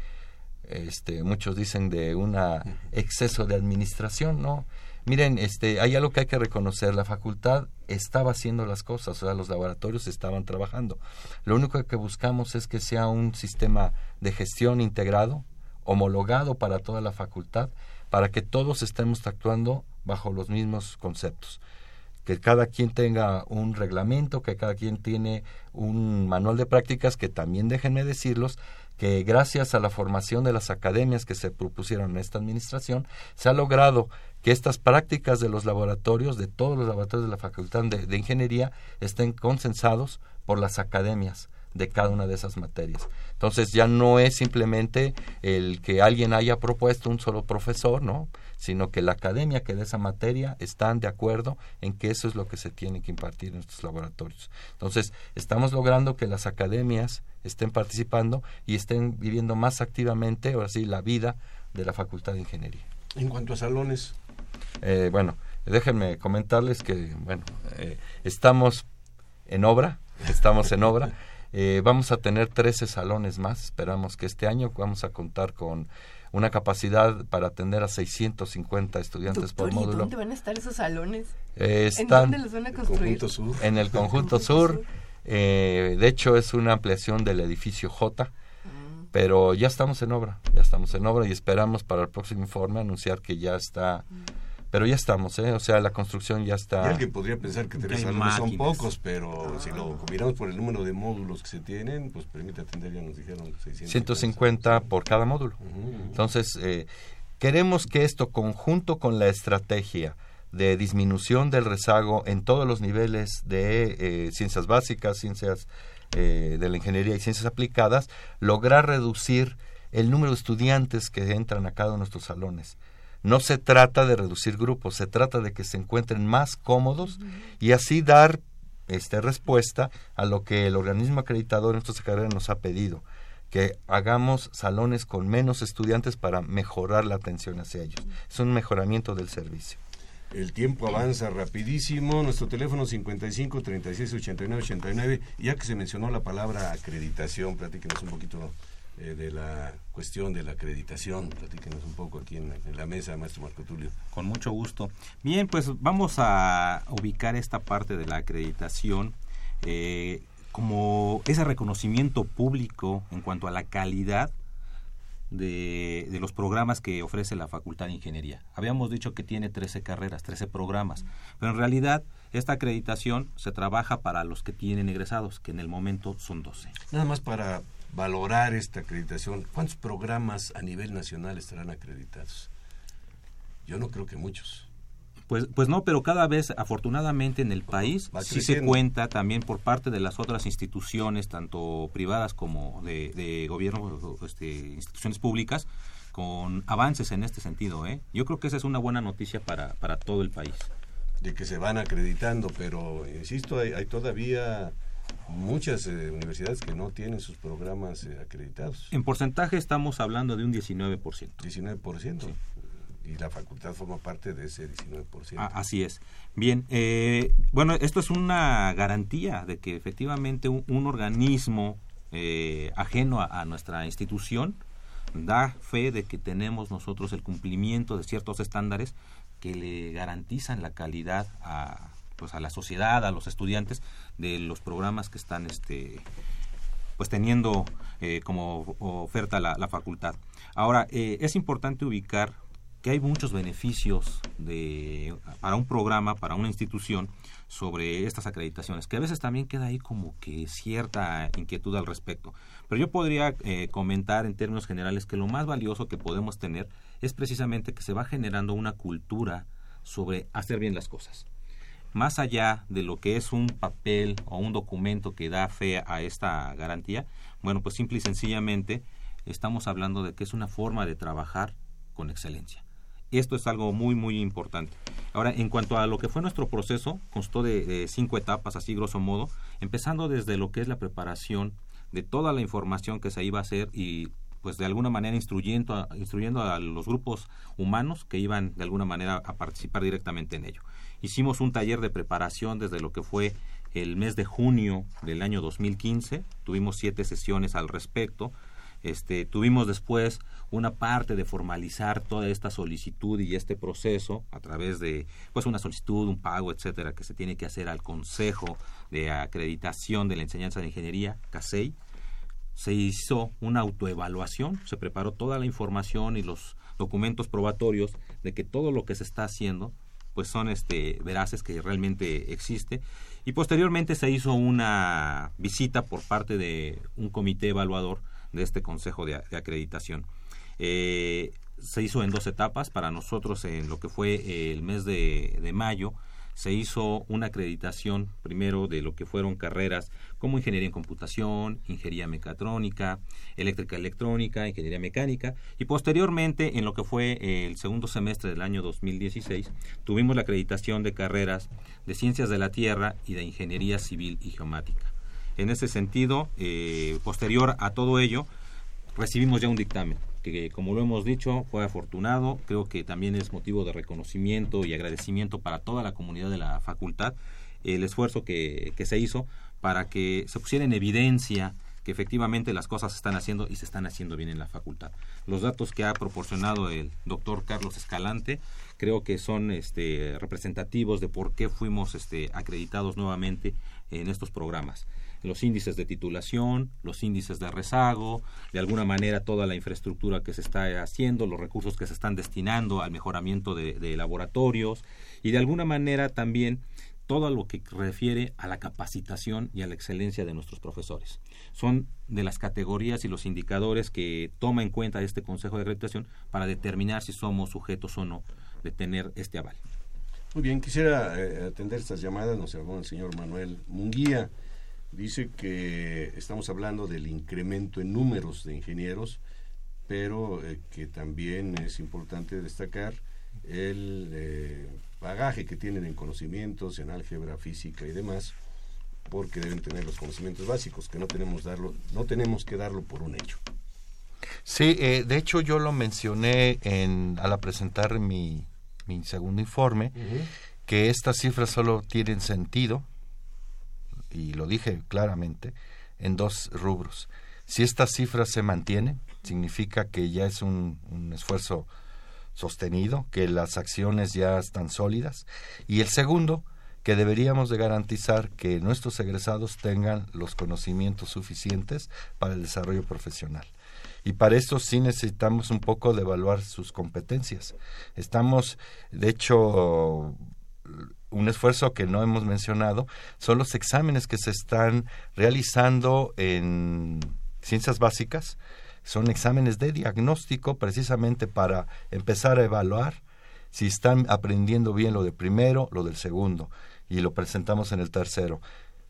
este, muchos dicen de un exceso de administración, ¿no? Miren, este, hay algo que hay que reconocer. La facultad estaba haciendo las cosas, o sea, los laboratorios estaban trabajando. Lo único que buscamos es que sea un sistema de gestión integrado, homologado para toda la facultad, para que todos estemos actuando bajo los mismos conceptos. Que cada quien tenga un reglamento, que cada quien tiene un manual de prácticas, que también déjenme decirlos, que gracias a la formación de las academias que se propusieron en esta administración, se ha logrado que estas prácticas de los laboratorios, de todos los laboratorios de la Facultad de, Ingeniería, estén consensados por las academias de cada una de esas materias. Entonces ya no es simplemente el que alguien haya propuesto un solo profesor, ¿no? sino que la academia que de esa materia están de acuerdo en que eso es lo que se tiene que impartir en estos laboratorios. Entonces, estamos logrando que las academias estén participando y estén viviendo más activamente, ahora sí, la vida de la Facultad de Ingeniería. En cuanto a salones, eh, bueno, déjenme comentarles que, bueno, eh, estamos en obra, estamos en obra. Eh, vamos a tener 13 salones más. Esperamos que este año vamos a contar con una capacidad para atender a 650 estudiantes por módulo. ¿Dónde van a estar esos salones? están ¿En dónde los van a construir? En el conjunto sur. de hecho, es una ampliación del edificio J. pero ya estamos en obra, ya estamos en obra y esperamos para el próximo informe anunciar que ya está pero ya estamos, ¿eh? O sea, la construcción ya está. Y alguien podría pensar que tres salones son pocos, pero si lo combinamos por el número de módulos que se tienen, pues permite atender, ya nos dijeron, 150 por cada módulo. Entonces, eh, queremos que esto, conjunto con la estrategia de disminución del rezago en todos los niveles de eh, ciencias básicas, ciencias eh, de la ingeniería y ciencias aplicadas, lograr reducir el número de estudiantes que entran a cada uno de nuestros salones no se trata de reducir grupos, se trata de que se encuentren más cómodos y así dar este, respuesta a lo que el organismo acreditador en nuestra carrera nos ha pedido, que hagamos salones con menos estudiantes para mejorar la atención hacia ellos. Es un mejoramiento del servicio. El tiempo avanza rapidísimo. Nuestro teléfono 55 36 89 89. Ya que se mencionó la palabra acreditación, platíquenos un poquito eh, de la cuestión de la acreditación. Platíquenos un poco aquí en, la mesa, maestro Marco Tulio. Con mucho gusto. Bien, pues vamos a ubicar esta parte de la acreditación eh, como ese reconocimiento público en cuanto a la calidad de, los programas que ofrece la Facultad de Ingeniería. Habíamos dicho que tiene 13 carreras, 13 programas, pero en realidad esta acreditación se trabaja para los que tienen egresados, que en el momento son 12. Nada más para valorar esta acreditación, ¿cuántos programas a nivel nacional estarán acreditados? Yo no creo que muchos. Pues, pues no, pero cada vez, afortunadamente, en el país sí se cuenta también por parte de las otras instituciones, tanto privadas como de, de gobierno, este, instituciones públicas, con avances en este sentido. ¿eh? Yo creo que esa es una buena noticia para, para todo el país. De que se van acreditando, pero insisto, hay todavía muchas eh, universidades que no tienen sus programas eh, acreditados. En porcentaje estamos hablando de un 19%. 19%. Y la facultad forma parte de ese 19%. Ah, así es. Bien, eh, bueno, esto es una garantía de que efectivamente un, organismo ajeno a, nuestra institución da fe de que tenemos nosotros el cumplimiento de ciertos estándares que le garantizan la calidad a pues a la sociedad, a los estudiantes de los programas que están este pues teniendo eh, como oferta la, la facultad. Ahora, eh, es importante ubicar hay muchos beneficios de, para un programa, para una institución, sobre estas acreditaciones, que a veces también queda ahí como que cierta inquietud al respecto. Pero yo podría eh, comentar en términos generales que lo más valioso que podemos tener es precisamente que se va generando una cultura sobre hacer bien las cosas. Más allá de lo que es un papel o un documento que da fe a esta garantía, bueno, pues simple y sencillamente estamos hablando de que es una forma de trabajar con excelencia. Esto es algo muy, muy importante. Ahora, en cuanto a lo que fue nuestro proceso, constó de, cinco etapas, así grosso modo, empezando desde lo que es la preparación de toda la información que se iba a hacer y pues de alguna manera instruyendo a, instruyendo a los grupos humanos que iban de alguna manera a participar directamente en ello. Hicimos un taller de preparación desde lo que fue el mes de junio del año 2015, tuvimos siete sesiones al respecto, este, tuvimos después una parte de formalizar toda esta solicitud y este proceso a través de pues una solicitud, un pago, etcétera, que se tiene que hacer al Consejo de Acreditación de la Enseñanza de Ingeniería, CASEI. Se hizo una autoevaluación, se preparó toda la información y los documentos probatorios de que todo lo que se está haciendo pues son este veraces que realmente existe y posteriormente se hizo una visita por parte de un comité evaluador de este Consejo de, Acreditación. Eh, se hizo en dos etapas. Para nosotros, en lo que fue el mes de, de, mayo, se hizo una acreditación primero de lo que fueron carreras como ingeniería en computación, ingeniería mecatrónica, eléctrica electrónica, ingeniería mecánica y posteriormente en lo que fue el segundo semestre del año 2016 tuvimos la acreditación de carreras de ciencias de la tierra y de ingeniería civil y geomática. En ese sentido, eh, posterior a todo ello, recibimos ya un dictamen que como lo hemos dicho fue afortunado, creo que también es motivo de reconocimiento y agradecimiento para toda la comunidad de la facultad el esfuerzo que, se hizo para que se pusiera en evidencia que efectivamente las cosas se están haciendo y se están haciendo bien en la facultad. Los datos que ha proporcionado el doctor Carlos Escalante creo que son este, representativos de por qué fuimos este, acreditados nuevamente en estos programas los índices de titulación, los índices de rezago, de alguna manera toda la infraestructura que se está haciendo, los recursos que se están destinando al mejoramiento de, laboratorios y de alguna manera también todo lo que refiere a la capacitación y a la excelencia de nuestros profesores. Son de las categorías y los indicadores que toma en cuenta este Consejo de Acreditación para determinar si somos sujetos o no de tener este aval. Muy bien, quisiera eh, atender estas llamadas, nos llamó el señor Manuel Munguía dice que estamos hablando del incremento en números de ingenieros, pero eh, que también es importante destacar el eh, bagaje que tienen en conocimientos, en álgebra, física y demás, porque deben tener los conocimientos básicos, que no tenemos, darlo, no tenemos que darlo por un hecho. Sí, eh, de hecho yo lo mencioné en, al presentar mi, mi segundo informe, que estas cifras solo tienen sentido y lo dije claramente, en dos rubros. Si estas cifras se mantienen, significa que ya es un, esfuerzo sostenido, que las acciones ya están sólidas. Y el segundo, que deberíamos de garantizar que nuestros egresados tengan los conocimientos suficientes para el desarrollo profesional. Y para esto sí necesitamos un poco de evaluar sus competencias. Estamos, de hecho, un esfuerzo que no hemos mencionado son los exámenes que se están realizando en ciencias básicas. Son exámenes de diagnóstico precisamente para empezar a evaluar si están aprendiendo bien lo de primero, lo del segundo, y lo presentamos en el tercero.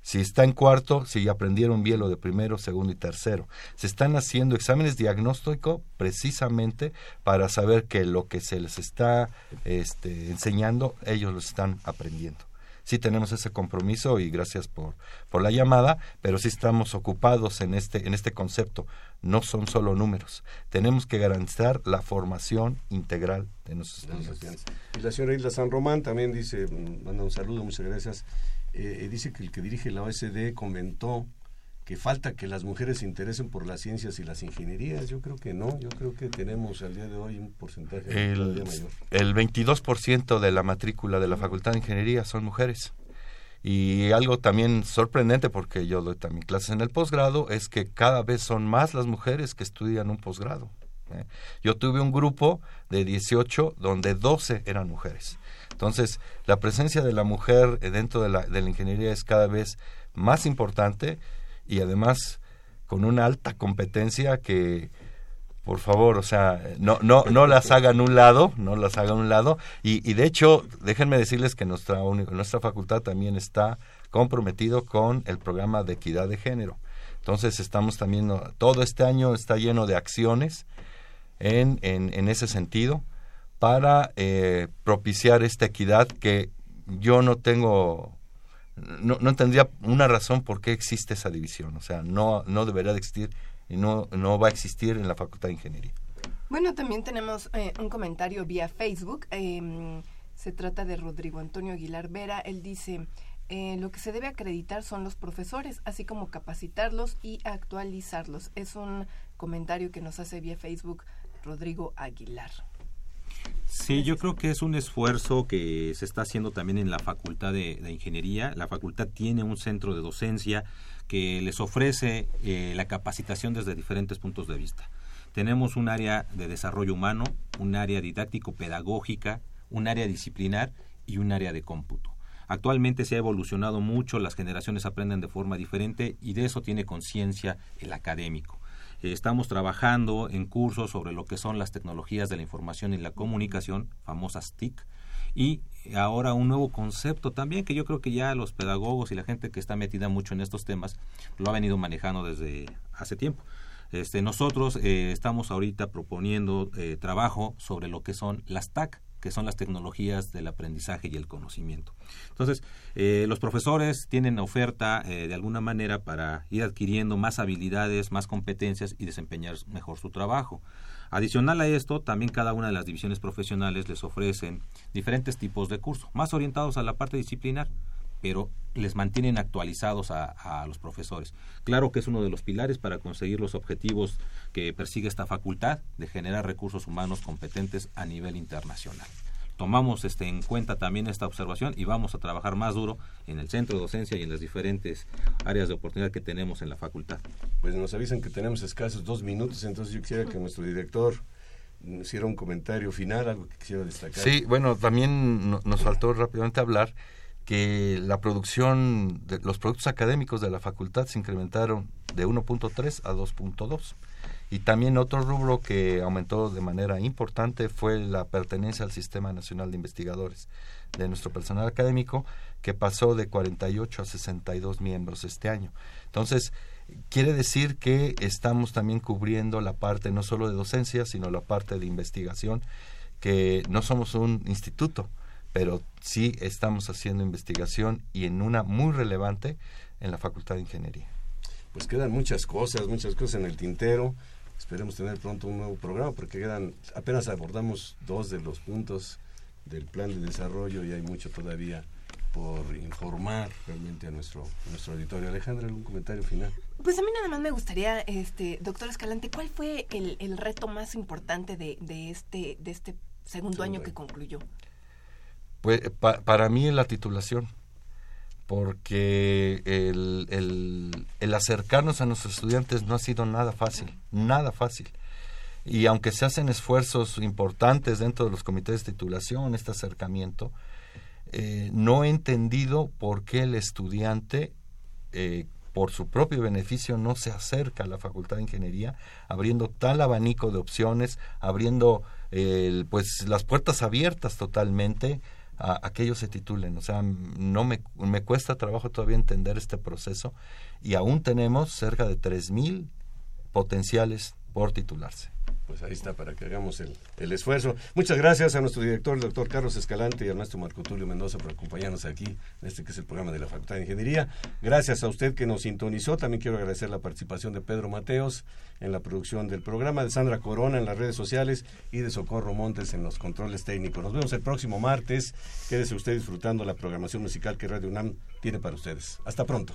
Si está en cuarto, si aprendieron bien lo de primero, segundo y tercero. Se están haciendo exámenes diagnósticos precisamente para saber que lo que se les está este, enseñando, ellos lo están aprendiendo. Sí tenemos ese compromiso y gracias por, por la llamada, pero sí estamos ocupados en este, en este concepto. No son solo números. Tenemos que garantizar la formación integral de nuestros estudiantes. Y la señora Hilda San Román también dice, manda un saludo, muchas gracias. Eh, dice que el que dirige la OSD comentó que falta que las mujeres se interesen por las ciencias y las ingenierías. Yo creo que no, yo creo que tenemos al día de hoy un porcentaje el, mayor. El 22% de la matrícula de la Facultad de Ingeniería son mujeres. Y algo también sorprendente, porque yo doy también clases en el posgrado, es que cada vez son más las mujeres que estudian un posgrado. ¿eh? Yo tuve un grupo de 18 donde 12 eran mujeres. Entonces, la presencia de la mujer dentro de la, de la ingeniería es cada vez más importante y además con una alta competencia que por favor, o sea, no, no, no las hagan un lado, no las hagan un lado. Y, y de hecho, déjenme decirles que nuestra, nuestra facultad también está comprometido con el programa de equidad de género. Entonces estamos también, todo este año está lleno de acciones en, en, en ese sentido para eh, propiciar esta equidad que yo no tengo no, no tendría una razón por qué existe esa división. O sea, no, no debería de existir y no, no va a existir en la Facultad de Ingeniería. Bueno, también tenemos eh, un comentario vía Facebook. Em, se trata de Rodrigo Antonio Aguilar Vera. Él dice, eh, lo que se debe acreditar son los profesores, así como capacitarlos y actualizarlos. Es un comentario que nos hace vía Facebook Rodrigo Aguilar. Sí, yo creo que es un esfuerzo que se está haciendo también en la Facultad de, Ingeniería. La facultad tiene un centro de docencia que les ofrece eh, la capacitación desde diferentes puntos de vista. Tenemos un área de desarrollo humano, un área didáctico-pedagógica, un área disciplinar y un área de cómputo. Actualmente se ha evolucionado mucho, las generaciones aprenden de forma diferente y de eso tiene conciencia el académico. Eh, estamos trabajando en cursos sobre lo que son las tecnologías de la información y la comunicación, famosas TIC, y ahora un nuevo concepto también que yo creo que ya los pedagogos y la gente que está metida mucho en estos temas lo ha venido manejando desde hace tiempo. Este, nosotros eh, estamos ahorita proponiendo eh, trabajo sobre lo que son las TAC, que son las tecnologías del aprendizaje y el conocimiento. Entonces, eh, los profesores tienen oferta eh, de alguna manera para ir adquiriendo más habilidades, más competencias y desempeñar mejor su trabajo. Adicional a esto, también cada una de las divisiones profesionales les ofrecen diferentes tipos de cursos, más orientados a la parte disciplinar pero les mantienen actualizados a, los profesores. Claro que es uno de los pilares para conseguir los objetivos que persigue esta facultad de generar recursos humanos competentes a nivel internacional. Tomamos este, en cuenta también esta observación y vamos a trabajar más duro en el centro de docencia y en las diferentes áreas de oportunidad que tenemos en la facultad. Pues nos avisan que tenemos escasos dos minutos, entonces yo quisiera que nuestro director hiciera un comentario final, algo que quisiera destacar. Sí, bueno, también nos faltó rápidamente hablar que la producción de los productos académicos de la facultad se incrementaron de 1.3 a 2.2. Y también otro rubro que aumentó de manera importante fue la pertenencia al Sistema Nacional de Investigadores de nuestro personal académico, que pasó de 48 a 62 miembros este año. Entonces, quiere decir que estamos también cubriendo la parte no solo de docencia, sino la parte de investigación, que no somos un instituto, pero sí estamos haciendo investigación y en una muy relevante en la Facultad de Ingeniería. Pues quedan muchas cosas, muchas cosas en el tintero. Esperemos tener pronto un nuevo programa porque quedan apenas abordamos dos de los puntos del plan de desarrollo y hay mucho todavía por informar realmente a nuestro nuestro auditorio. Alejandra, ¿algún comentario final? Pues a mí nada más me gustaría, este, doctor Escalante, ¿cuál fue el, reto más importante de, este, de este segundo, año que concluyó? Pues para mí es la titulación, porque el, el, acercarnos a nuestros estudiantes no ha sido nada fácil, nada fácil. Y aunque se hacen esfuerzos importantes dentro de los comités de titulación, este acercamiento, eh, no he entendido por qué el estudiante, eh, por su propio beneficio, no se acerca a la Facultad de Ingeniería, abriendo tal abanico de opciones, abriendo pues las puertas abiertas totalmente a, que ellos se titulen. O sea, no me, me cuesta trabajo todavía entender este proceso y aún tenemos cerca de 3.000 potenciales por titularse pues ahí está para que hagamos el, el, esfuerzo. Muchas gracias a nuestro director, el doctor Carlos Escalante, y a nuestro Marco Tulio Mendoza por acompañarnos aquí en este que es el programa de la Facultad de Ingeniería. Gracias a usted que nos sintonizó. También quiero agradecer la participación de Pedro Mateos en la producción del programa, de Sandra Corona en las redes sociales y de Socorro Montes en los controles técnicos. Nos vemos el próximo martes. Quédese usted disfrutando la programación musical que Radio UNAM tiene para ustedes. Hasta pronto.